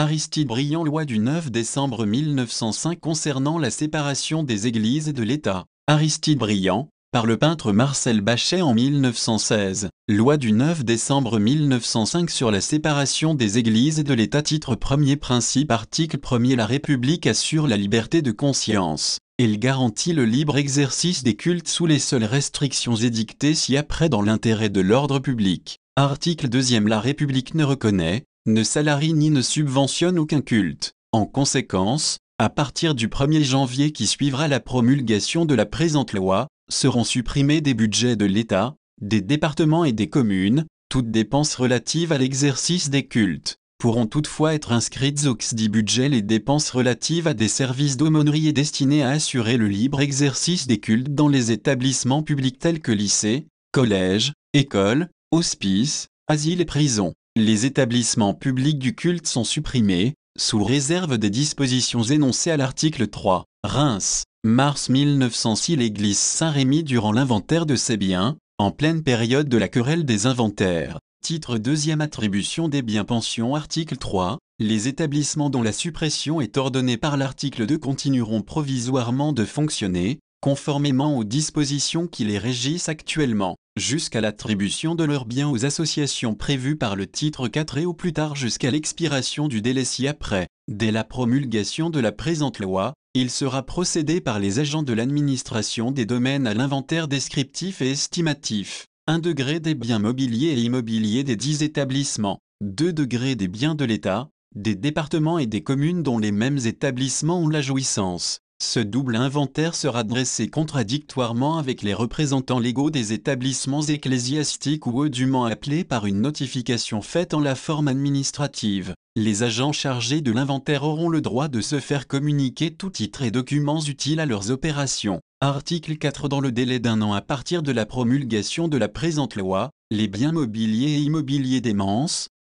Aristide Briand Loi du 9 décembre 1905 concernant la séparation des églises et de l'État. Aristide Briand, par le peintre Marcel Bachet en 1916. Loi du 9 décembre 1905 sur la séparation des églises et de l'État Titre premier Principe Article 1er La République assure la liberté de conscience. Elle garantit le libre exercice des cultes sous les seules restrictions édictées ci-après dans l'intérêt de l'ordre public. Article 2 La République ne reconnaît, ne salarie ni ne subventionne aucun culte. En conséquence, à partir du 1er janvier qui suivra la promulgation de la présente loi, seront supprimés des budgets de l'État, des départements et des communes, toutes dépenses relatives à l'exercice des cultes. Pourront toutefois être inscrites au XDI budget les dépenses relatives à des services d'aumônerie destinés à assurer le libre exercice des cultes dans les établissements publics tels que lycées, collèges, écoles, hospices, asiles et prisons les établissements publics du culte sont supprimés, sous réserve des dispositions énoncées à l'article 3. Reims, mars 1906 L'église Saint-Rémy durant l'inventaire de ses biens, en pleine période de la querelle des inventaires. Titre 2 Attribution des biens pensions Article 3. Les établissements dont la suppression est ordonnée par l'article 2 continueront provisoirement de fonctionner, conformément aux dispositions qui les régissent actuellement, jusqu'à l'attribution de leurs biens aux associations prévues par le titre 4 et au plus tard jusqu'à l'expiration du délai ci-après. Dès la promulgation de la présente loi, il sera procédé par les agents de l'administration des domaines à l'inventaire descriptif et estimatif. 1 degré des biens mobiliers et immobiliers des 10 établissements, 2 degrés des biens de l'État, des départements et des communes dont les mêmes établissements ont la jouissance, ce double inventaire sera dressé contradictoirement avec les représentants légaux des établissements ecclésiastiques ou dûment appelés par une notification faite en la forme administrative. Les agents chargés de l'inventaire auront le droit de se faire communiquer tout titre et documents utiles à leurs opérations. Article 4 Dans le délai d'un an à partir de la promulgation de la présente loi, les biens mobiliers et immobiliers des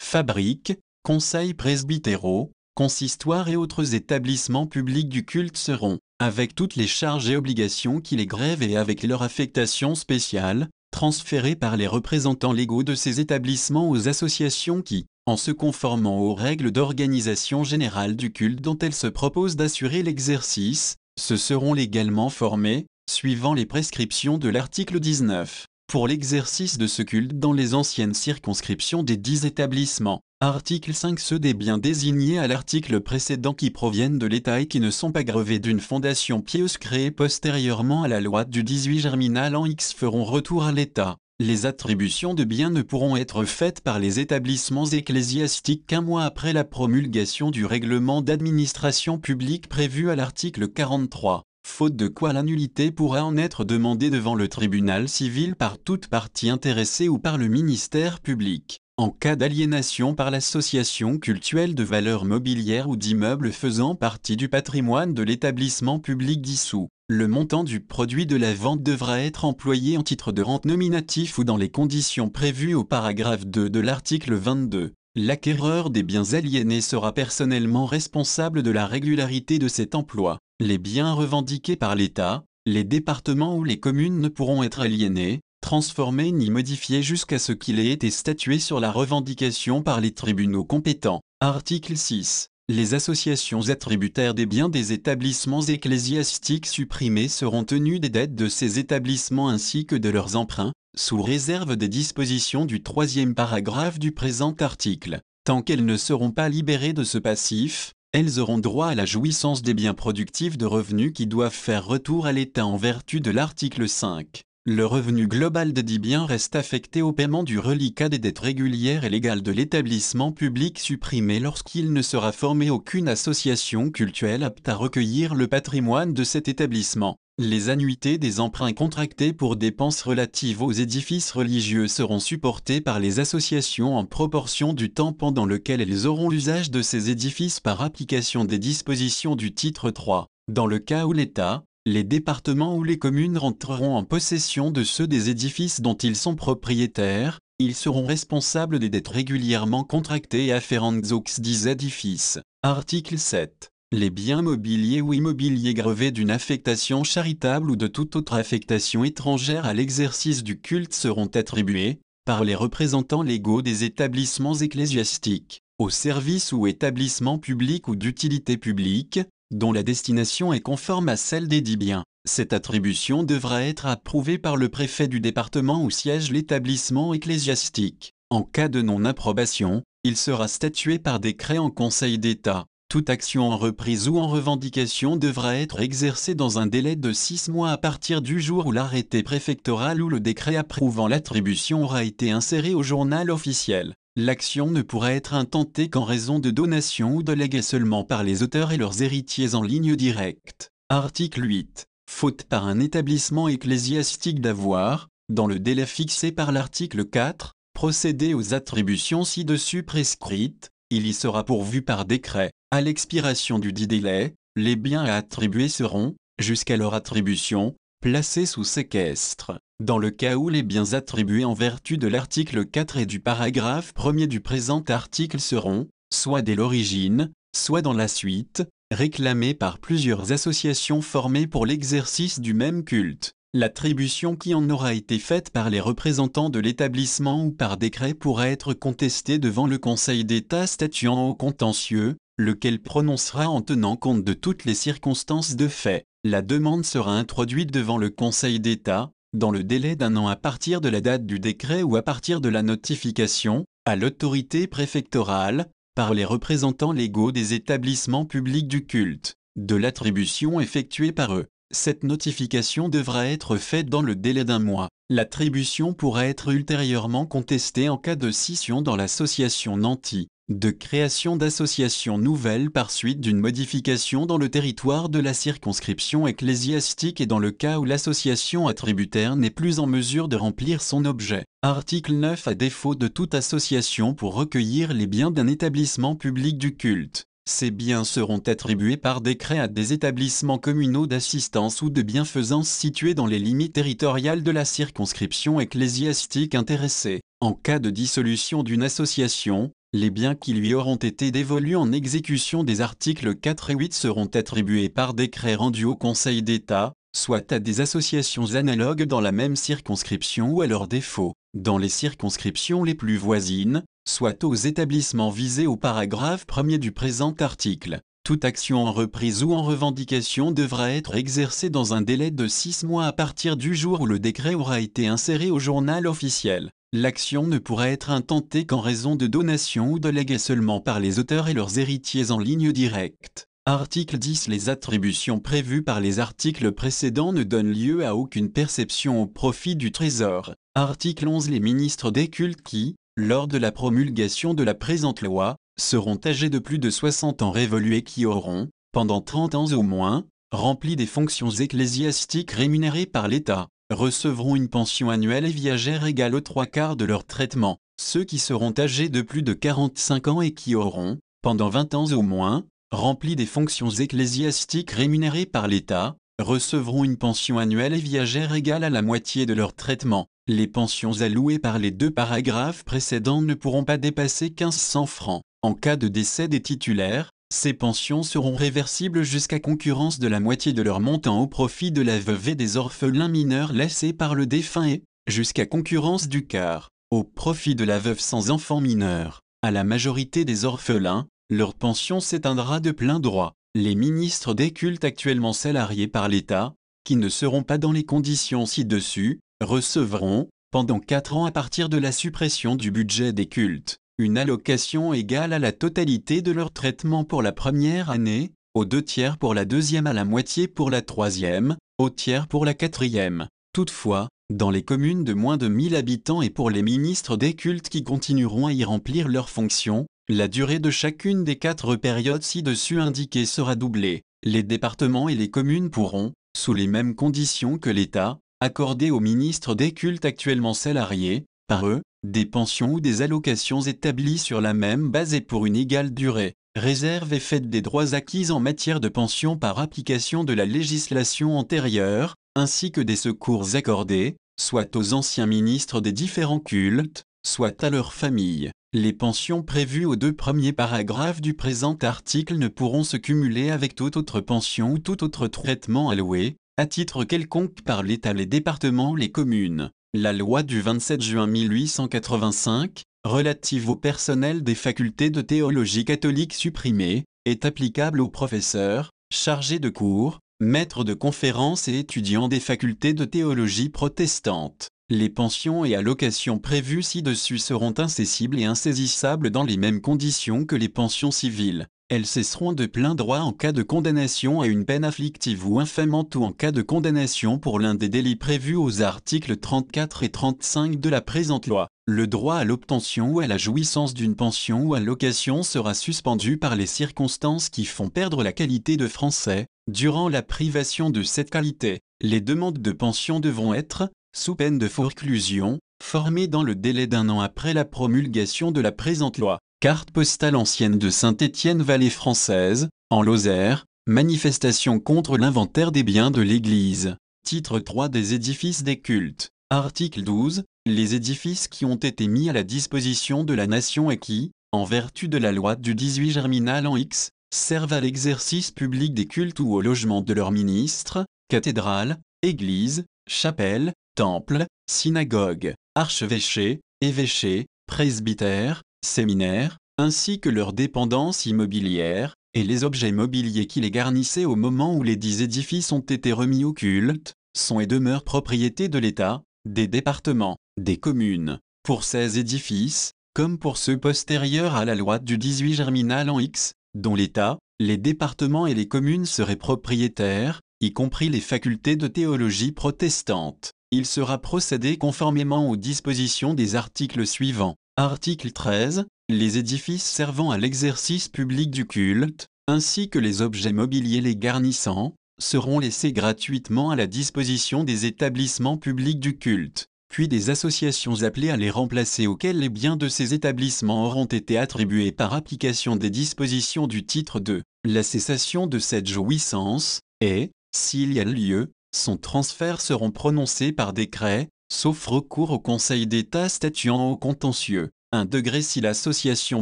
fabriques, conseils presbytéraux, consistoires et autres établissements publics du culte seront, avec toutes les charges et obligations qui les grèvent et avec leur affectation spéciale, transférés par les représentants légaux de ces établissements aux associations qui, en se conformant aux règles d'organisation générale du culte dont elles se proposent d'assurer l'exercice, se seront légalement formés, suivant les prescriptions de l'article 19, pour l'exercice de ce culte dans les anciennes circonscriptions des dix établissements. Article 5 Ceux des biens désignés à l'article précédent qui proviennent de l'État et qui ne sont pas grevés d'une fondation pieuse créée postérieurement à la loi du 18 germinal en X feront retour à l'État. Les attributions de biens ne pourront être faites par les établissements ecclésiastiques qu'un mois après la promulgation du règlement d'administration publique prévu à l'article 43, faute de quoi l'annulité pourra en être demandée devant le tribunal civil par toute partie intéressée ou par le ministère public en cas d'aliénation par l'association cultuelle de valeurs mobilières ou d'immeubles faisant partie du patrimoine de l'établissement public dissous. Le montant du produit de la vente devra être employé en titre de rente nominatif ou dans les conditions prévues au paragraphe 2 de l'article 22. L'acquéreur des biens aliénés sera personnellement responsable de la régularité de cet emploi. Les biens revendiqués par l'État, les départements ou les communes ne pourront être aliénés, transformé ni modifié jusqu'à ce qu'il ait été statué sur la revendication par les tribunaux compétents. Article 6. Les associations attributaires des biens des établissements ecclésiastiques supprimés seront tenues des dettes de ces établissements ainsi que de leurs emprunts, sous réserve des dispositions du troisième paragraphe du présent article. Tant qu'elles ne seront pas libérées de ce passif, elles auront droit à la jouissance des biens productifs de revenus qui doivent faire retour à l'État en vertu de l'article 5. Le revenu global de dit biens reste affecté au paiement du reliquat des dettes régulières et légales de l'établissement public supprimé lorsqu'il ne sera formé aucune association cultuelle apte à recueillir le patrimoine de cet établissement. Les annuités des emprunts contractés pour dépenses relatives aux édifices religieux seront supportées par les associations en proportion du temps pendant lequel elles auront l'usage de ces édifices par application des dispositions du titre 3. Dans le cas où l'État, les départements ou les communes rentreront en possession de ceux des édifices dont ils sont propriétaires, ils seront responsables des dettes régulièrement contractées afférentes aux des édifices. Article 7. Les biens mobiliers ou immobiliers grevés d'une affectation charitable ou de toute autre affectation étrangère à l'exercice du culte seront attribués, par les représentants légaux des établissements ecclésiastiques, aux services ou établissements publics ou d'utilité publique, dont la destination est conforme à celle des dix biens. Cette attribution devra être approuvée par le préfet du département où siège l'établissement ecclésiastique. En cas de non-approbation, il sera statué par décret en Conseil d'État. Toute action en reprise ou en revendication devra être exercée dans un délai de six mois à partir du jour où l'arrêté préfectoral ou le décret approuvant l'attribution aura été inséré au journal officiel. L'action ne pourra être intentée qu'en raison de donation ou de légués seulement par les auteurs et leurs héritiers en ligne directe. Article 8 faute par un établissement ecclésiastique d'avoir, dans le délai fixé par l'article 4, procéder aux attributions ci-dessus prescrites, il y sera pourvu par décret. À l'expiration du dit délai, les biens à attribuer seront, jusqu'à leur attribution, placés sous séquestre. Dans le cas où les biens attribués en vertu de l'article 4 et du paragraphe 1er du présent article seront, soit dès l'origine, soit dans la suite, réclamé par plusieurs associations formées pour l'exercice du même culte. L'attribution qui en aura été faite par les représentants de l'établissement ou par décret pourra être contestée devant le Conseil d'État statuant au contentieux, lequel prononcera en tenant compte de toutes les circonstances de fait. La demande sera introduite devant le Conseil d'État, dans le délai d'un an à partir de la date du décret ou à partir de la notification, à l'autorité préfectorale, par les représentants légaux des établissements publics du culte, de l'attribution effectuée par eux. Cette notification devra être faite dans le délai d'un mois. L'attribution pourra être ultérieurement contestée en cas de scission dans l'association nantie, de création d'associations nouvelles par suite d'une modification dans le territoire de la circonscription ecclésiastique et dans le cas où l'association attributaire n'est plus en mesure de remplir son objet. Article 9 À défaut de toute association pour recueillir les biens d'un établissement public du culte, ces biens seront attribués par décret à des établissements communaux d'assistance ou de bienfaisance situés dans les limites territoriales de la circonscription ecclésiastique intéressée. En cas de dissolution d'une association, les biens qui lui auront été dévolus en exécution des articles 4 et 8 seront attribués par décret rendu au Conseil d'État, soit à des associations analogues dans la même circonscription ou à leur défaut, dans les circonscriptions les plus voisines, soit aux établissements visés au paragraphe premier du présent article. Toute action en reprise ou en revendication devra être exercée dans un délai de six mois à partir du jour où le décret aura été inséré au journal officiel. L'action ne pourra être intentée qu'en raison de donation ou de légués seulement par les auteurs et leurs héritiers en ligne directe. Article 10 Les attributions prévues par les articles précédents ne donnent lieu à aucune perception au profit du Trésor. Article 11 Les ministres des cultes qui, lors de la promulgation de la présente loi, seront âgés de plus de 60 ans révolus et qui auront, pendant 30 ans au moins, rempli des fonctions ecclésiastiques rémunérées par l'État, recevront une pension annuelle et viagère égale aux trois quarts de leur traitement. Ceux qui seront âgés de plus de 45 ans et qui auront, pendant 20 ans au moins, remplis des fonctions ecclésiastiques rémunérées par l'État, recevront une pension annuelle et viagère égale à la moitié de leur traitement. Les pensions allouées par les deux paragraphes précédents ne pourront pas dépasser 1500 francs. En cas de décès des titulaires, ces pensions seront réversibles jusqu'à concurrence de la moitié de leur montant au profit de la veuve et des orphelins mineurs laissés par le défunt et, jusqu'à concurrence du quart, au profit de la veuve sans enfants mineurs. À la majorité des orphelins, leur pension s'éteindra de plein droit. Les ministres des cultes actuellement salariés par l'État, qui ne seront pas dans les conditions ci-dessus, recevront, pendant quatre ans à partir de la suppression du budget des cultes, une allocation égale à la totalité de leur traitement pour la première année, aux deux tiers pour la deuxième à la moitié pour la troisième, au tiers pour la quatrième. Toutefois, dans les communes de moins de 1000 habitants et pour les ministres des cultes qui continueront à y remplir leurs fonctions, la durée de chacune des quatre périodes ci-dessus indiquées sera doublée. Les départements et les communes pourront, sous les mêmes conditions que l'État, accorder aux ministres des cultes actuellement salariés, par eux, des pensions ou des allocations établies sur la même base et pour une égale durée. Réserve est faite des droits acquis en matière de pension par application de la législation antérieure, ainsi que des secours accordés, soit aux anciens ministres des différents cultes, soit à leurs familles. Les pensions prévues aux deux premiers paragraphes du présent article ne pourront se cumuler avec toute autre pension ou tout autre traitement alloué, à titre quelconque par l'État, les départements, les communes. La loi du 27 juin 1885, relative au personnel des facultés de théologie catholique supprimée, est applicable aux professeurs, chargés de cours, maîtres de conférences et étudiants des facultés de théologie protestantes. Les pensions et allocations prévues ci-dessus seront incessibles et insaisissables dans les mêmes conditions que les pensions civiles. Elles cesseront de plein droit en cas de condamnation à une peine afflictive ou infamante ou en cas de condamnation pour l'un des délits prévus aux articles 34 et 35 de la présente loi. Le droit à l'obtention ou à la jouissance d'une pension ou allocation sera suspendu par les circonstances qui font perdre la qualité de français. Durant la privation de cette qualité, les demandes de pension devront être, sous peine de forclusion, formées dans le délai d'un an après la promulgation de la présente loi. Carte postale ancienne de Saint-Étienne-Vallée française, en Lozère, manifestation contre l'inventaire des biens de l'Église. Titre 3 des édifices des cultes. Article 12. Les édifices qui ont été mis à la disposition de la nation et qui, en vertu de la loi du 18 germinal en X, servent à l'exercice public des cultes ou au logement de leurs ministres, cathédrales, églises, chapelles, temples, synagogues, archevêchés, évêchés, presbytères, séminaires, ainsi que leurs dépendances immobilières, et les objets mobiliers qui les garnissaient au moment où les dix édifices ont été remis au culte, sont et demeurent propriété de l'État, des départements, des communes. Pour ces édifices, comme pour ceux postérieurs à la loi du 18 germinal en X, dont l'État, les départements et les communes seraient propriétaires, y compris les facultés de théologie protestante il sera procédé conformément aux dispositions des articles suivants. Article 13. Les édifices servant à l'exercice public du culte, ainsi que les objets mobiliers les garnissant, seront laissés gratuitement à la disposition des établissements publics du culte, puis des associations appelées à les remplacer auxquelles les biens de ces établissements auront été attribués par application des dispositions du titre 2. La cessation de cette jouissance est, s'il y a lieu, son transfert seront prononcés par décret, sauf recours au Conseil d'État statuant au contentieux. 1 degré si l'association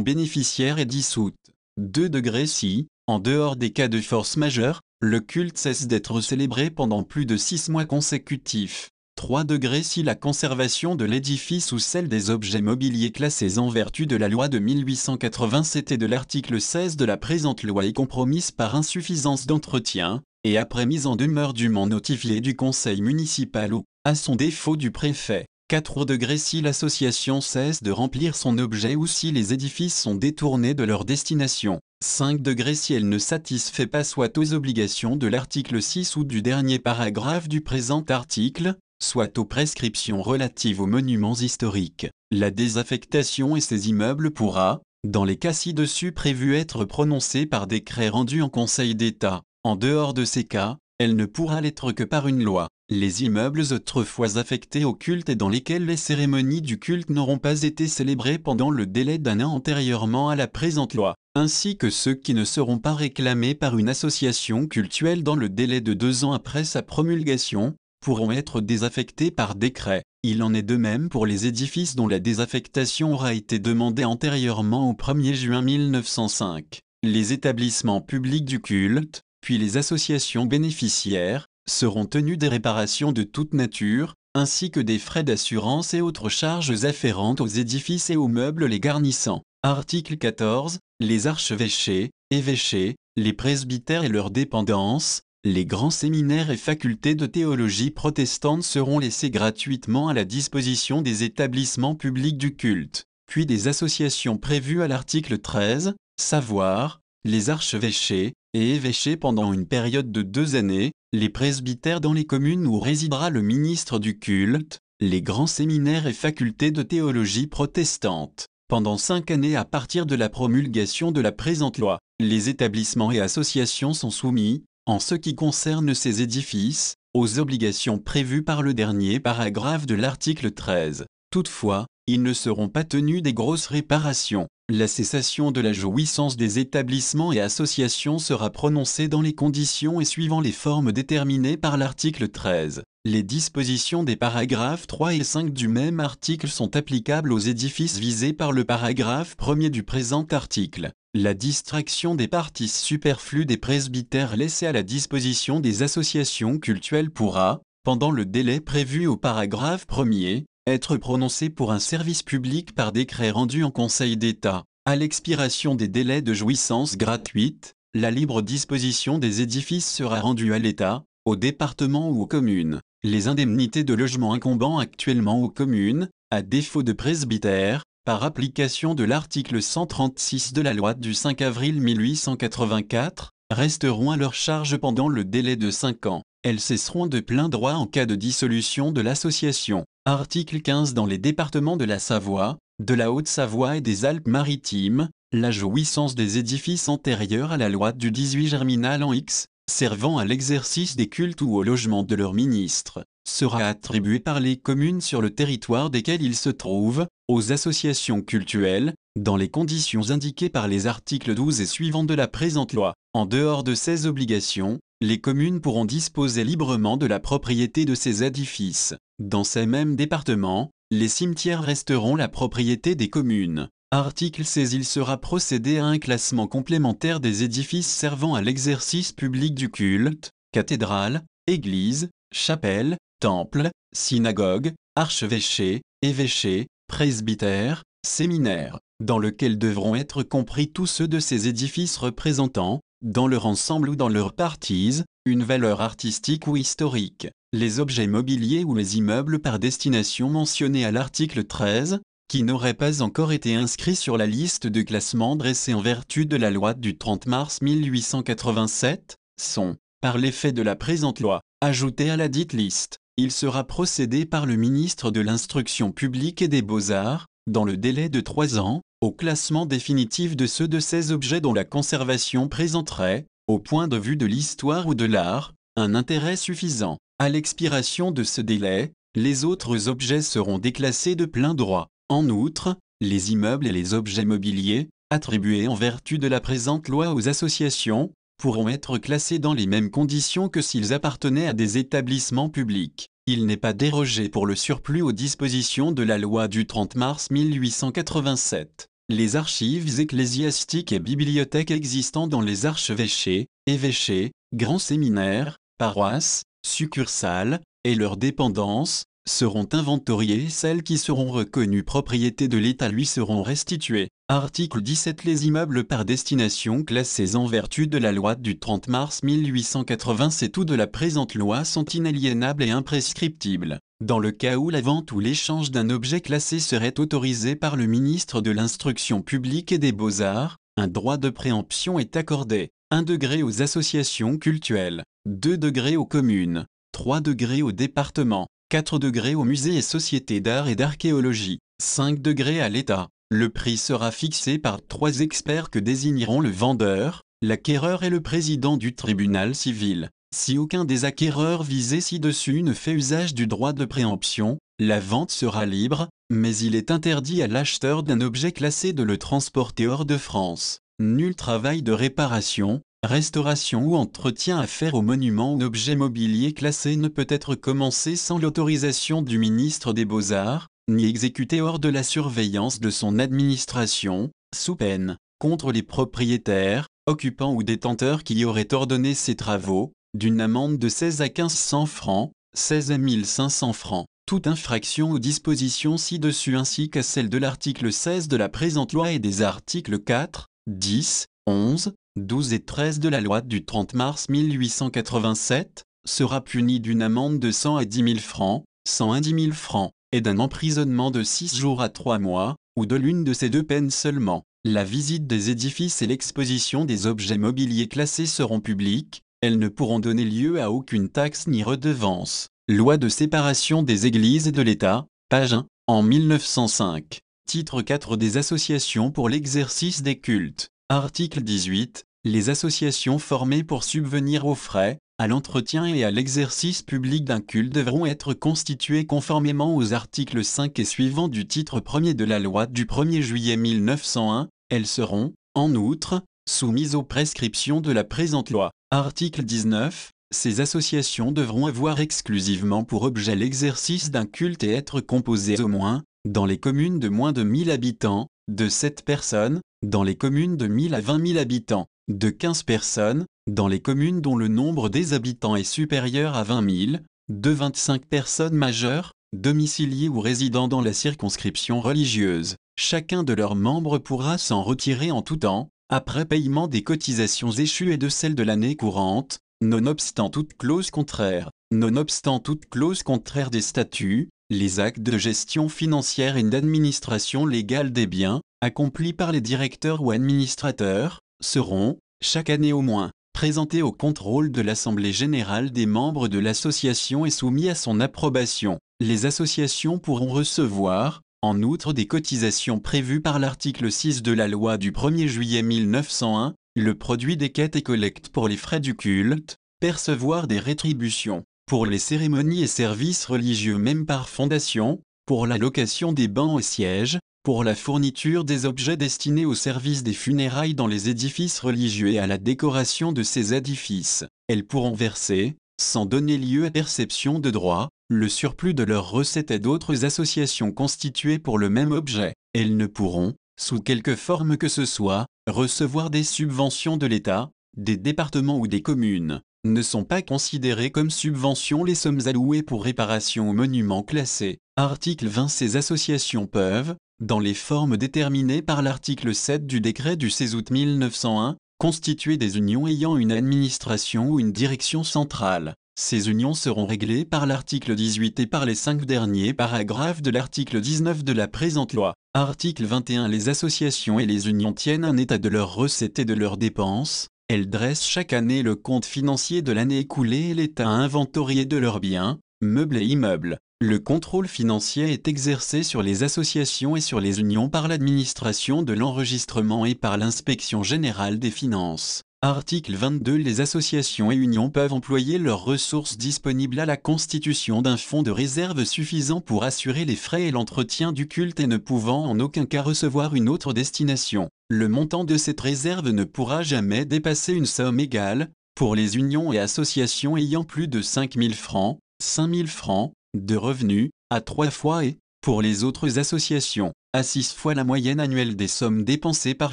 bénéficiaire est dissoute. 2 degrés si, en dehors des cas de force majeure, le culte cesse d'être célébré pendant plus de 6 mois consécutifs. 3 degrés si la conservation de l'édifice ou celle des objets mobiliers classés en vertu de la loi de 1887 et de l'article 16 de la présente loi est compromise par insuffisance d'entretien, et après mise en demeure dûment notifiée du conseil municipal ou, à son défaut du préfet. 4 degrés si l'association cesse de remplir son objet ou si les édifices sont détournés de leur destination. 5 degrés si elle ne satisfait pas soit aux obligations de l'article 6 ou du dernier paragraphe du présent article, soit aux prescriptions relatives aux monuments historiques. La désaffectation et ses immeubles pourra, dans les cas ci-dessus prévus être prononcée par décret rendu en Conseil d'État. En dehors de ces cas, elle ne pourra l'être que par une loi. Les immeubles autrefois affectés au culte et dans lesquels les cérémonies du culte n'auront pas été célébrées pendant le délai d'un an antérieurement à la présente loi, ainsi que ceux qui ne seront pas réclamés par une association cultuelle dans le délai de deux ans après sa promulgation, pourront être désaffectés par décret. Il en est de même pour les édifices dont la désaffectation aura été demandée antérieurement au 1er juin 1905. Les établissements publics du culte, puis les associations bénéficiaires, seront tenues des réparations de toute nature, ainsi que des frais d'assurance et autres charges afférentes aux édifices et aux meubles les garnissant. Article 14. Les archevêchés, évêchés, les presbytères et leurs dépendances, les grands séminaires et facultés de théologie protestante seront laissés gratuitement à la disposition des établissements publics du culte, puis des associations prévues à l'article 13, savoir, les archevêchés, et évêchés pendant une période de deux années, les presbytères dans les communes où résidera le ministre du culte, les grands séminaires et facultés de théologie protestante. Pendant cinq années à partir de la promulgation de la présente loi, les établissements et associations sont soumis, en ce qui concerne ces édifices, aux obligations prévues par le dernier paragraphe de l'article 13. Toutefois, ils ne seront pas tenus des grosses réparations. La cessation de la jouissance des établissements et associations sera prononcée dans les conditions et suivant les formes déterminées par l'article 13. Les dispositions des paragraphes 3 et 5 du même article sont applicables aux édifices visés par le paragraphe 1er du présent article. La distraction des parties superflues des presbytères laissées à la disposition des associations cultuelles pourra, pendant le délai prévu au paragraphe 1er, être prononcée pour un service public par décret rendu en Conseil d'État. À l'expiration des délais de jouissance gratuite, la libre disposition des édifices sera rendue à l'État, au département ou aux communes. Les indemnités de logement incombant actuellement aux communes, à défaut de presbytère, par application de l'article 136 de la loi du 5 avril 1884, resteront à leur charge pendant le délai de 5 ans. Elles cesseront de plein droit en cas de dissolution de l'association. Article 15 Dans les départements de la Savoie, de la Haute-Savoie et des Alpes-Maritimes, la jouissance des édifices antérieurs à la loi du 18 germinal en X, servant à l'exercice des cultes ou au logement de leurs ministres, sera attribuée par les communes sur le territoire desquelles ils se trouvent, aux associations cultuelles, dans les conditions indiquées par les articles 12 et suivants de la présente loi. En dehors de ces obligations, les communes pourront disposer librement de la propriété de ces édifices. Dans ces mêmes départements, les cimetières resteront la propriété des communes. Article 16 Il sera procédé à un classement complémentaire des édifices servant à l'exercice public du culte, cathédrales, églises, chapelles, temples, synagogues, archevêchés, évêchés, presbytères, séminaires, dans lequel devront être compris tous ceux de ces édifices représentant, dans leur ensemble ou dans leurs parties, une valeur artistique ou historique. Les objets mobiliers ou les immeubles par destination mentionnés à l'article 13, qui n'auraient pas encore été inscrits sur la liste de classement dressée en vertu de la loi du 30 mars 1887, sont, par l'effet de la présente loi, ajoutés à la dite liste. Il sera procédé par le ministre de l'Instruction publique et des Beaux-Arts, dans le délai de trois ans, au classement définitif de ceux de ces objets dont la conservation présenterait, au point de vue de l'histoire ou de l'art, un intérêt suffisant. À l'expiration de ce délai, les autres objets seront déclassés de plein droit. En outre, les immeubles et les objets mobiliers, attribués en vertu de la présente loi aux associations, pourront être classés dans les mêmes conditions que s'ils appartenaient à des établissements publics. Il n'est pas dérogé pour le surplus aux dispositions de la loi du 30 mars 1887. Les archives ecclésiastiques et bibliothèques existant dans les archevêchés, évêchés, grands séminaires, paroisses, succursales, et leurs dépendances, seront inventoriées celles qui seront reconnues propriété de l'État lui seront restituées. Article 17 Les immeubles par destination classés en vertu de la loi du 30 mars 1887 ou de la présente loi sont inaliénables et imprescriptibles. Dans le cas où la vente ou l'échange d'un objet classé serait autorisé par le ministre de l'Instruction publique et des Beaux-Arts, un droit de préemption est accordé. 1 degré aux associations cultuelles, 2 degrés aux communes, 3 degrés aux départements, 4 degrés aux musées et sociétés d'art et d'archéologie, 5 degrés à l'État. Le prix sera fixé par trois experts que désigneront le vendeur, l'acquéreur et le président du tribunal civil. Si aucun des acquéreurs visés ci-dessus ne fait usage du droit de préemption, la vente sera libre, mais il est interdit à l'acheteur d'un objet classé de le transporter hors de France. Nul travail de réparation, restauration ou entretien à faire au monument ou objet mobilier classé ne peut être commencé sans l'autorisation du ministre des Beaux-Arts, ni exécuté hors de la surveillance de son administration, sous peine, contre les propriétaires, occupants ou détenteurs qui y auraient ordonné ces travaux, d'une amende de 16 à 1500 francs, 16 à 1500 francs. Toute infraction aux dispositions ci-dessus ainsi qu'à celle de l'article 16 de la présente loi et des articles 4, 10, 11, 12 et 13 de la loi du 30 mars 1887, sera puni d'une amende de 100 à 10 000 francs, 100 à 10 000 francs, et d'un emprisonnement de 6 jours à 3 mois, ou de l'une de ces deux peines seulement. La visite des édifices et l'exposition des objets mobiliers classés seront publiques, elles ne pourront donner lieu à aucune taxe ni redevance. Loi de séparation des églises et de l'État, page 1, en 1905. Titre 4 des associations pour l'exercice des cultes. Article 18. Les associations formées pour subvenir aux frais, à l'entretien et à l'exercice public d'un culte devront être constituées conformément aux articles 5 et suivants du titre 1er de la loi du 1er juillet 1901. Elles seront, en outre, soumises aux prescriptions de la présente loi. Article 19. Ces associations devront avoir exclusivement pour objet l'exercice d'un culte et être composées au moins, dans les communes de moins de 1000 habitants, de 7 personnes, dans les communes de 1000 à 20 000 habitants, de 15 personnes, dans les communes dont le nombre des habitants est supérieur à 20 000, de 25 personnes majeures, domiciliés ou résidant dans la circonscription religieuse. Chacun de leurs membres pourra s'en retirer en tout temps, après paiement des cotisations échues et de celles de l'année courante, nonobstant toute clause contraire. Nonobstant toute clause contraire des statuts, les actes de gestion financière et d'administration légale des biens, accomplis par les directeurs ou administrateurs, seront, chaque année au moins, présentés au contrôle de l'Assemblée générale des membres de l'association et soumis à son approbation. Les associations pourront recevoir, en outre des cotisations prévues par l'article 6 de la loi du 1er juillet 1901, le produit des quêtes et collectes pour les frais du culte, percevoir des rétributions, pour les cérémonies et services religieux même par fondation, pour la location des bancs et sièges, pour la fourniture des objets destinés au service des funérailles dans les édifices religieux et à la décoration de ces édifices. Elles pourront verser, sans donner lieu à perception de droit, le surplus de leurs recettes à d'autres associations constituées pour le même objet. Elles ne pourront, sous quelque forme que ce soit, recevoir des subventions de l'État, des départements ou des communes. Ne sont pas considérées comme subventions les sommes allouées pour réparation aux monuments classés. Article 20 Ces associations peuvent, dans les formes déterminées par l'article 7 du décret du 16 août 1901, constituer des unions ayant une administration ou une direction centrale. Ces unions seront réglées par l'article 18 et par les cinq derniers paragraphes de l'article 19 de la présente loi. Article 21 Les associations et les unions tiennent un état de leurs recettes et de leurs dépenses. Elles dressent chaque année le compte financier de l'année écoulée et l'état inventorié de leurs biens, meubles et immeubles. Le contrôle financier est exercé sur les associations et sur les unions par l'administration de l'enregistrement et par l'inspection générale des finances. Article 22 Les associations et unions peuvent employer leurs ressources disponibles à la constitution d'un fonds de réserve suffisant pour assurer les frais et l'entretien du culte et ne pouvant en aucun cas recevoir une autre destination. Le montant de cette réserve ne pourra jamais dépasser une somme égale, pour les unions et associations ayant plus de 5 000 francs, 5 000 francs, de revenus, à trois fois et, pour les autres associations, à six fois la moyenne annuelle des sommes dépensées par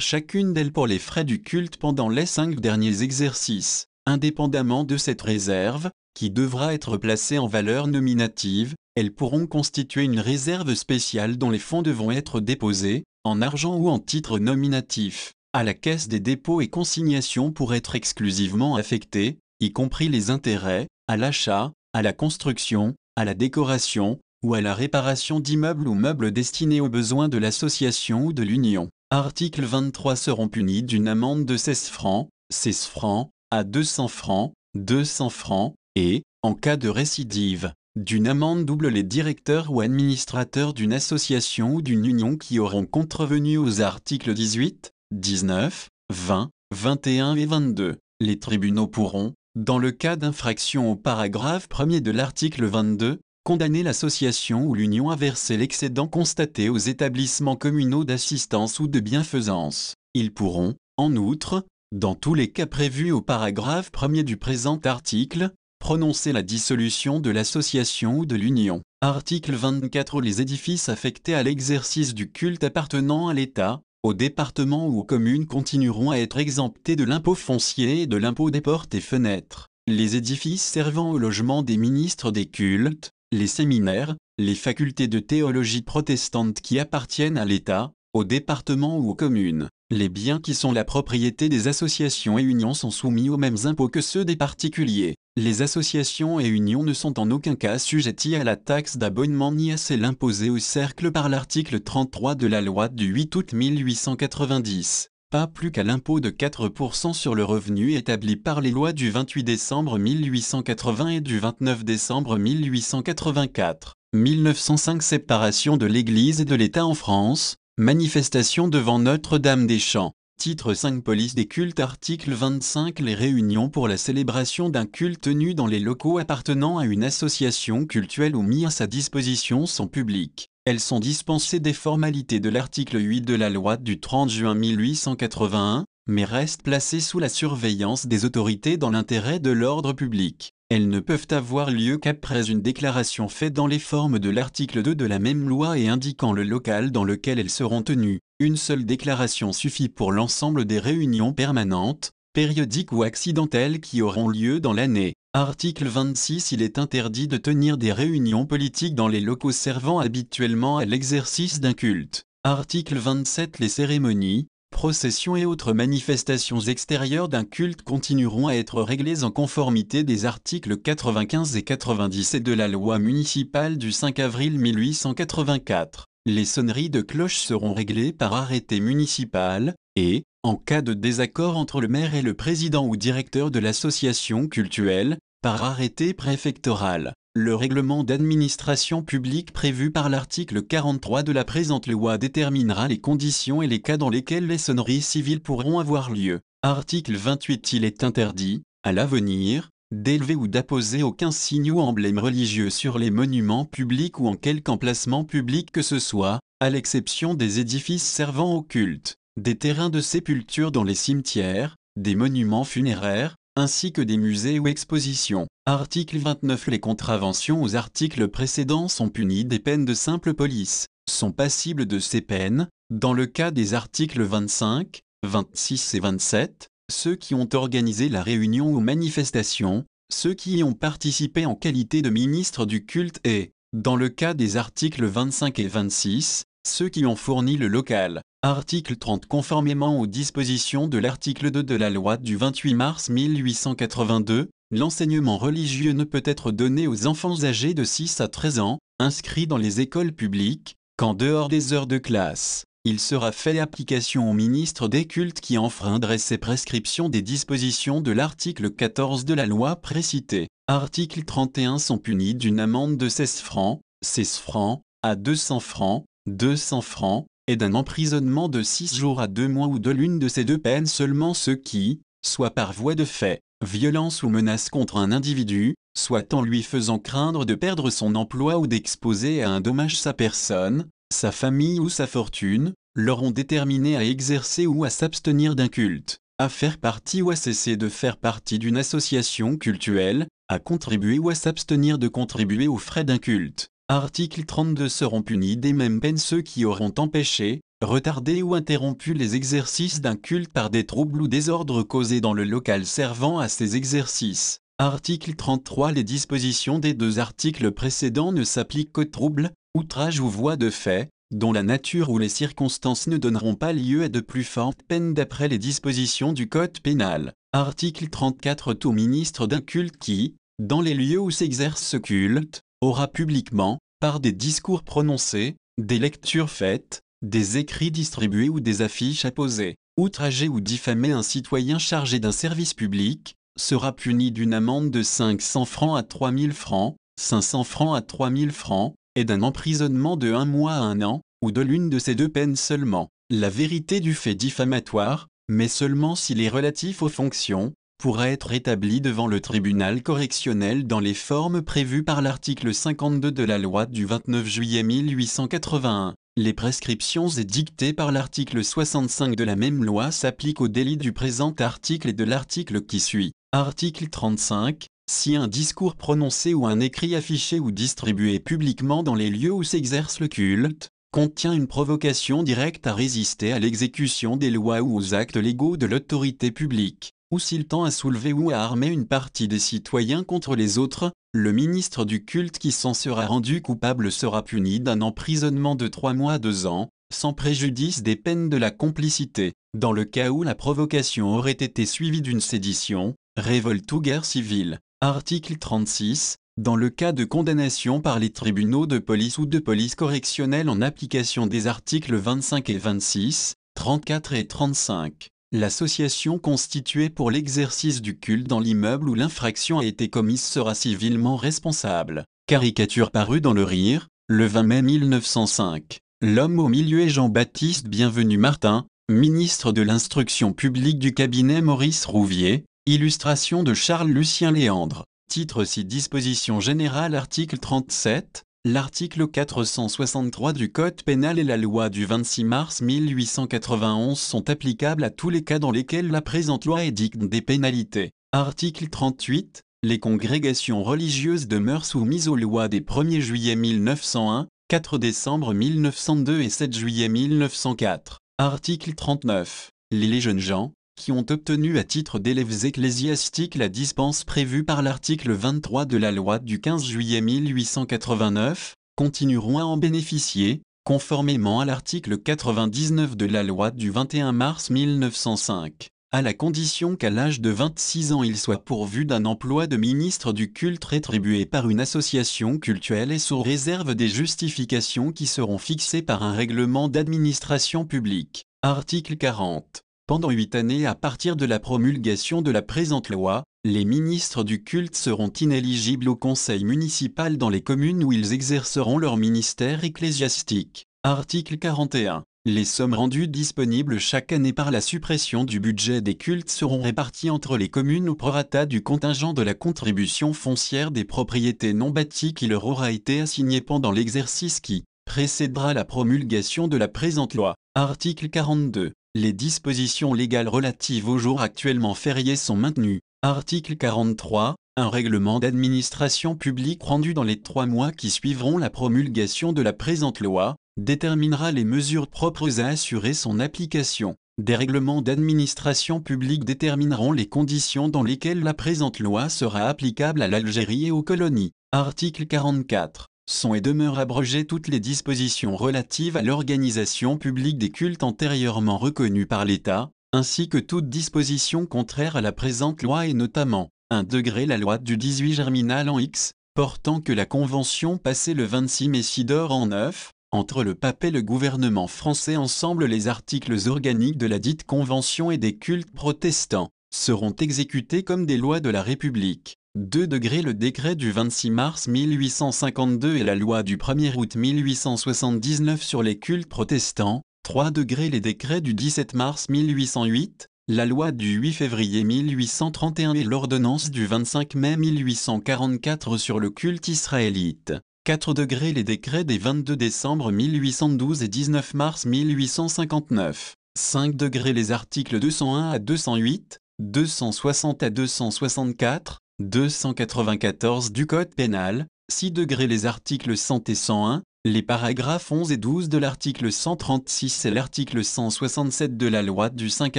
chacune d'elles pour les frais du culte pendant les cinq derniers exercices, indépendamment de cette réserve, qui devra être placée en valeur nominative, elles pourront constituer une réserve spéciale dont les fonds devront être déposés, en argent ou en titre nominatif, à la caisse des dépôts et consignations pour être exclusivement affectés, y compris les intérêts, à l'achat, à la construction, à la décoration, ou à la réparation d'immeubles ou meubles destinés aux besoins de l'association ou de l'union. Article 23 seront punis d'une amende de 16 francs, 16 francs, à 200 francs, 200 francs, et, en cas de récidive, d'une amende double les directeurs ou administrateurs d'une association ou d'une union qui auront contrevenu aux articles 18, 19, 20, 21 et 22. Les tribunaux pourront, dans le cas d'infraction au paragraphe 1er de l'article 22, condamner l'association ou l'union à verser l'excédent constaté aux établissements communaux d'assistance ou de bienfaisance. Ils pourront, en outre, dans tous les cas prévus au paragraphe 1er du présent article, prononcer la dissolution de l'association ou de l'union. Article 24 Les édifices affectés à l'exercice du culte appartenant à l'État, au département ou aux communes continueront à être exemptés de l'impôt foncier et de l'impôt des portes et fenêtres. Les édifices servant au logement des ministres des cultes, les séminaires, les facultés de théologie protestante qui appartiennent à l'État, au département ou aux communes. Les biens qui sont la propriété des associations et unions sont soumis aux mêmes impôts que ceux des particuliers. Les associations et unions ne sont en aucun cas assujetties à la taxe d'abonnement ni à celle imposée au cercle par l'article 33 de la loi du 8 août 1890 pas plus qu'à l'impôt de 4% sur le revenu établi par les lois du 28 décembre 1880 et du 29 décembre 1884. 1905 Séparation de l'Église et de l'État en France, manifestation devant Notre-Dame des Champs. Titre 5 Police des cultes Article 25 Les réunions pour la célébration d'un culte tenu dans les locaux appartenant à une association cultuelle ou mis à sa disposition sont publiques. Elles sont dispensées des formalités de l'article 8 de la loi du 30 juin 1881, mais restent placées sous la surveillance des autorités dans l'intérêt de l'ordre public. Elles ne peuvent avoir lieu qu'après une déclaration faite dans les formes de l'article 2 de la même loi et indiquant le local dans lequel elles seront tenues. Une seule déclaration suffit pour l'ensemble des réunions permanentes, périodiques ou accidentelles qui auront lieu dans l'année. Article 26 Il est interdit de tenir des réunions politiques dans les locaux servant habituellement à l'exercice d'un culte. Article 27 Les cérémonies, processions et autres manifestations extérieures d'un culte continueront à être réglées en conformité des articles 95 et 97 de la loi municipale du 5 avril 1884. Les sonneries de cloches seront réglées par arrêté municipal, et, en cas de désaccord entre le maire et le président ou directeur de l'association cultuelle, par arrêté préfectoral. Le règlement d'administration publique prévu par l'article 43 de la présente loi déterminera les conditions et les cas dans lesquels les sonneries civiles pourront avoir lieu. Article 28 Il est interdit, à l'avenir, d'élever ou d'apposer aucun signe ou emblème religieux sur les monuments publics ou en quelque emplacement public que ce soit, à l'exception des édifices servant au culte, des terrains de sépulture dans les cimetières, des monuments funéraires, ainsi que des musées ou expositions. Article 29 Les contraventions aux articles précédents sont punies des peines de simple police, sont passibles de ces peines, dans le cas des articles 25, 26 et 27, ceux qui ont organisé la réunion ou manifestation, ceux qui y ont participé en qualité de ministre du culte et, dans le cas des articles 25 et 26, ceux qui ont fourni le local. Article 30 Conformément aux dispositions de l'article 2 de la loi du 28 mars 1882, l'enseignement religieux ne peut être donné aux enfants âgés de 6 à 13 ans, inscrits dans les écoles publiques, qu'en dehors des heures de classe. Il sera fait application au ministre des cultes qui enfreindrait ces prescriptions des dispositions de l'article 14 de la loi précitée. Article 31 sont punis d'une amende de 16 francs, 16 francs, à 200 francs, 200 francs, et d'un emprisonnement de 6 jours à 2 mois ou de l'une de ces deux peines seulement ceux qui, soit par voie de fait, violence ou menace contre un individu, soit en lui faisant craindre de perdre son emploi ou d'exposer à un dommage sa personne, sa famille ou sa fortune, l'auront déterminé à exercer ou à s'abstenir d'un culte, à faire partie ou à cesser de faire partie d'une association cultuelle, à contribuer ou à s'abstenir de contribuer aux frais d'un culte. Article 32 seront punis des mêmes peines ceux qui auront empêché, retardé ou interrompu les exercices d'un culte par des troubles ou désordres causés dans le local servant à ces exercices. Article 33 Les dispositions des deux articles précédents ne s'appliquent qu'aux troubles, outrages ou voies de fait, dont la nature ou les circonstances ne donneront pas lieu à de plus fortes peines d'après les dispositions du Code pénal. Article 34 Tout ministre d'un culte qui, dans les lieux où s'exerce ce culte, aura publiquement, par des discours prononcés, des lectures faites, des écrits distribués ou des affiches apposées, outrager ou diffamer un citoyen chargé d'un service public, sera puni d'une amende de 500 francs à 3000 francs, 500 francs à 3000 francs, et d'un emprisonnement de un mois à un an, ou de l'une de ces deux peines seulement. La vérité du fait diffamatoire, mais seulement s'il est relatif aux fonctions, pourra être établi devant le tribunal correctionnel dans les formes prévues par l'article 52 de la loi du 29 juillet 1881. Les prescriptions édictées par l'article 65 de la même loi s'appliquent au délit du présent article et de l'article qui suit. Article 35. Si un discours prononcé ou un écrit affiché ou distribué publiquement dans les lieux où s'exerce le culte, contient une provocation directe à résister à l'exécution des lois ou aux actes légaux de l'autorité publique, ou s'il tend à soulever ou à armer une partie des citoyens contre les autres, le ministre du culte qui s'en sera rendu coupable sera puni d'un emprisonnement de trois mois à deux ans, sans préjudice des peines de la complicité, dans le cas où la provocation aurait été suivie d'une sédition, révolte ou guerre civile. Article 36. Dans le cas de condamnation par les tribunaux de police ou de police correctionnelle en application des articles 25 et 26, 34 et 35, L'association constituée pour l'exercice du culte dans l'immeuble où l'infraction a été commise sera civilement responsable. Caricature parue dans Le Rire, le 20 mai 1905. L'homme au milieu est Jean-Baptiste Bienvenu Martin, ministre de l'Instruction publique du cabinet Maurice Rouvier, illustration de Charles-Lucien Léandre. Titre si disposition générale article 37, L'article 463 du Code pénal et la loi du 26 mars 1891 sont applicables à tous les cas dans lesquels la présente loi édicte des pénalités. Article 38. Les congrégations religieuses demeurent soumises aux lois des 1er juillet 1901, 4 décembre 1902 et 7 juillet 1904. Article 39. Les jeunes gens, qui ont obtenu à titre d'élèves ecclésiastiques la dispense prévue par l'article 23 de la loi du 15 juillet 1889, continueront à en bénéficier, conformément à l'article 99 de la loi du 21 mars 1905 à la condition qu'à l'âge de 26 ans il soit pourvu d'un emploi de ministre du culte rétribué par une association cultuelle et sous réserve des justifications qui seront fixées par un règlement d'administration publique. Article 40. Pendant huit années à partir de la promulgation de la présente loi, les ministres du culte seront inéligibles au conseil municipal dans les communes où ils exerceront leur ministère ecclésiastique. Article 41. Les sommes rendues disponibles chaque année par la suppression du budget des cultes seront réparties entre les communes au prorata du contingent de la contribution foncière des propriétés non bâties qui leur aura été assignée pendant l'exercice qui précédera la promulgation de la présente loi. Article 42. Les dispositions légales relatives aux jours actuellement fériés sont maintenues. Article 43. Un règlement d'administration publique rendu dans les trois mois qui suivront la promulgation de la présente loi, déterminera les mesures propres à assurer son application. Des règlements d'administration publique détermineront les conditions dans lesquelles la présente loi sera applicable à l'Algérie et aux colonies. Article 44. Sont et demeurent abrogées toutes les dispositions relatives à l'organisation publique des cultes antérieurement reconnues par l'État, ainsi que toute disposition contraire à la présente loi et notamment, 1 degré la loi du 18 germinal en X, portant que la convention passée le 26 Messidor en 9, entre le pape et le gouvernement français ensemble les articles organiques de la dite convention et des cultes protestants seront exécutés comme des lois de la République. 2 degrés le décret du 26 mars 1852 et la loi du 1er août 1879 sur les cultes protestants, 3 degrés les décrets du 17 mars 1808, la loi du 8 février 1831 et l'ordonnance du 25 mai 1844 sur le culte israélite. 4 degrés les décrets des 22 décembre 1812 et 19 mars 1859. 5 degrés les articles 201 à 208, 260 à 264, 294 du Code pénal, 6 degrés les articles 100 et 101, les paragraphes 11 et 12 de l'article 136 et l'article 167 de la loi du 5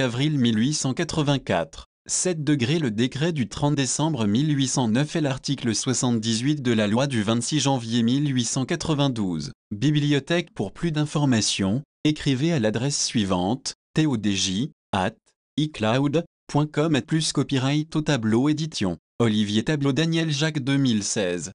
avril 1884. 7 degrés le décret du 30 décembre 1809 et l'article 78 de la loi du 26 janvier 1892. Bibliothèque pour plus d'informations, écrivez à l'adresse suivante, todj, at, icloud.com et plus copyright au tableau édition. Olivier Tableau Daniel Jacques 2016.